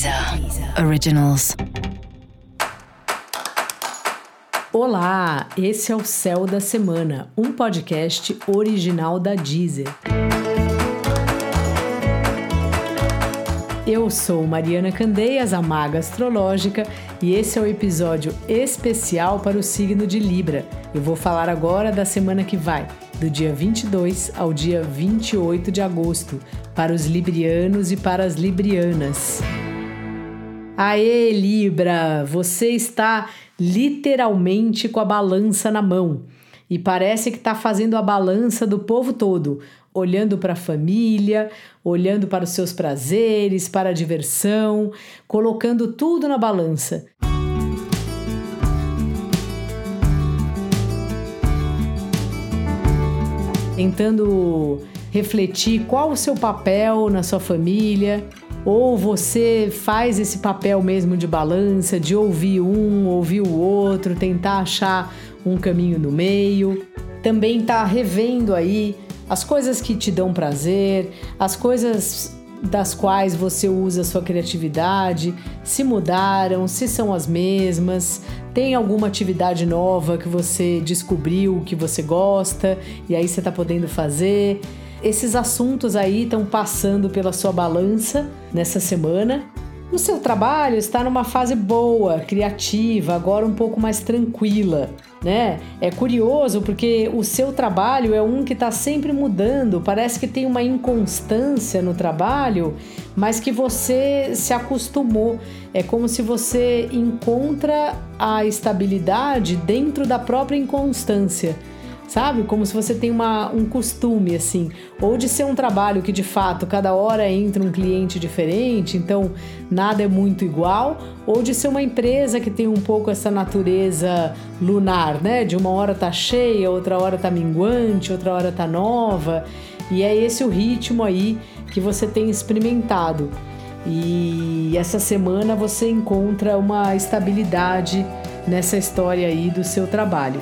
Deezer Originals. Olá, esse é o Céu da Semana, um podcast original da Deezer. Eu sou Mariana Candeias, a maga astrológica, e esse é o episódio especial para o signo de Libra. Eu vou falar agora da semana que vai, do dia 22 ao dia 28 de agosto, para os librianos e para as librianas. Aê, Libra! Você está literalmente com a balança na mão e parece que está fazendo a balança do povo todo, olhando para a família, olhando para os seus prazeres, para a diversão, colocando tudo na balança. Tentando refletir qual o seu papel na sua família, ou você faz esse papel mesmo de balança, de ouvir um, ouvir o outro, tentar achar um caminho no meio. Também tá revendo aí as coisas que te dão prazer, as coisas das quais você usa sua criatividade, se mudaram, se são as mesmas, tem alguma atividade nova que você descobriu que você gosta e aí você está podendo fazer. Esses assuntos aí estão passando pela sua balança nessa semana. O seu trabalho está numa fase boa, criativa, agora um pouco mais tranquila, né? É curioso porque o seu trabalho é um que está sempre mudando, parece que tem uma inconstância no trabalho, mas que você se acostumou. É como se você encontra a estabilidade dentro da própria inconstância sabe? Como se você tem uma, um costume, assim, ou de ser um trabalho que de fato cada hora entra um cliente diferente, então nada é muito igual, ou de ser uma empresa que tem um pouco essa natureza lunar, né? De uma hora tá cheia, outra hora tá minguante, outra hora tá nova, e é esse o ritmo aí que você tem experimentado. E essa semana você encontra uma estabilidade nessa história aí do seu trabalho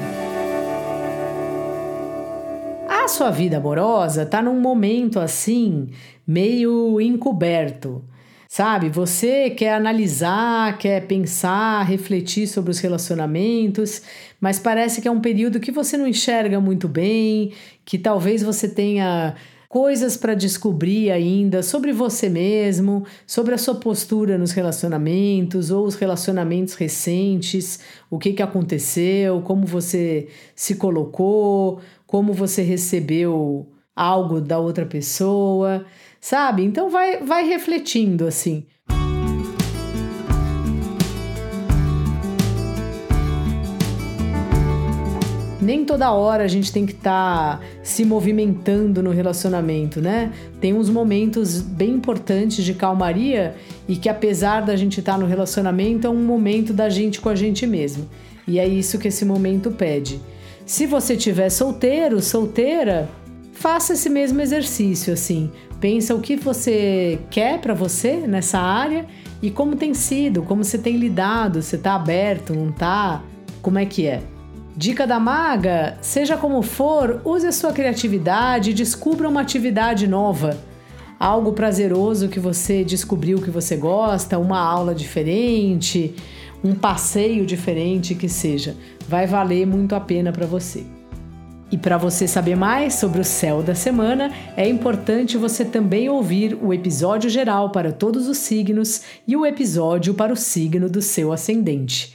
sua vida amorosa tá num momento assim, meio encoberto. Sabe, você quer analisar, quer pensar, refletir sobre os relacionamentos, mas parece que é um período que você não enxerga muito bem, que talvez você tenha coisas para descobrir ainda sobre você mesmo, sobre a sua postura nos relacionamentos ou os relacionamentos recentes, o que, que aconteceu, como você se colocou, como você recebeu algo da outra pessoa, sabe? Então vai, vai refletindo assim. Nem toda hora a gente tem que estar tá se movimentando no relacionamento, né? Tem uns momentos bem importantes de calmaria e que apesar da gente estar tá no relacionamento é um momento da gente com a gente mesmo. E é isso que esse momento pede. Se você tiver solteiro, solteira, faça esse mesmo exercício assim. Pensa o que você quer para você nessa área e como tem sido, como você tem lidado, você tá aberto, não tá? Como é que é? Dica da maga: seja como for, use a sua criatividade e descubra uma atividade nova. Algo prazeroso que você descobriu que você gosta, uma aula diferente, um passeio diferente que seja, vai valer muito a pena para você. E para você saber mais sobre o céu da semana, é importante você também ouvir o episódio geral para todos os signos e o episódio para o signo do seu ascendente.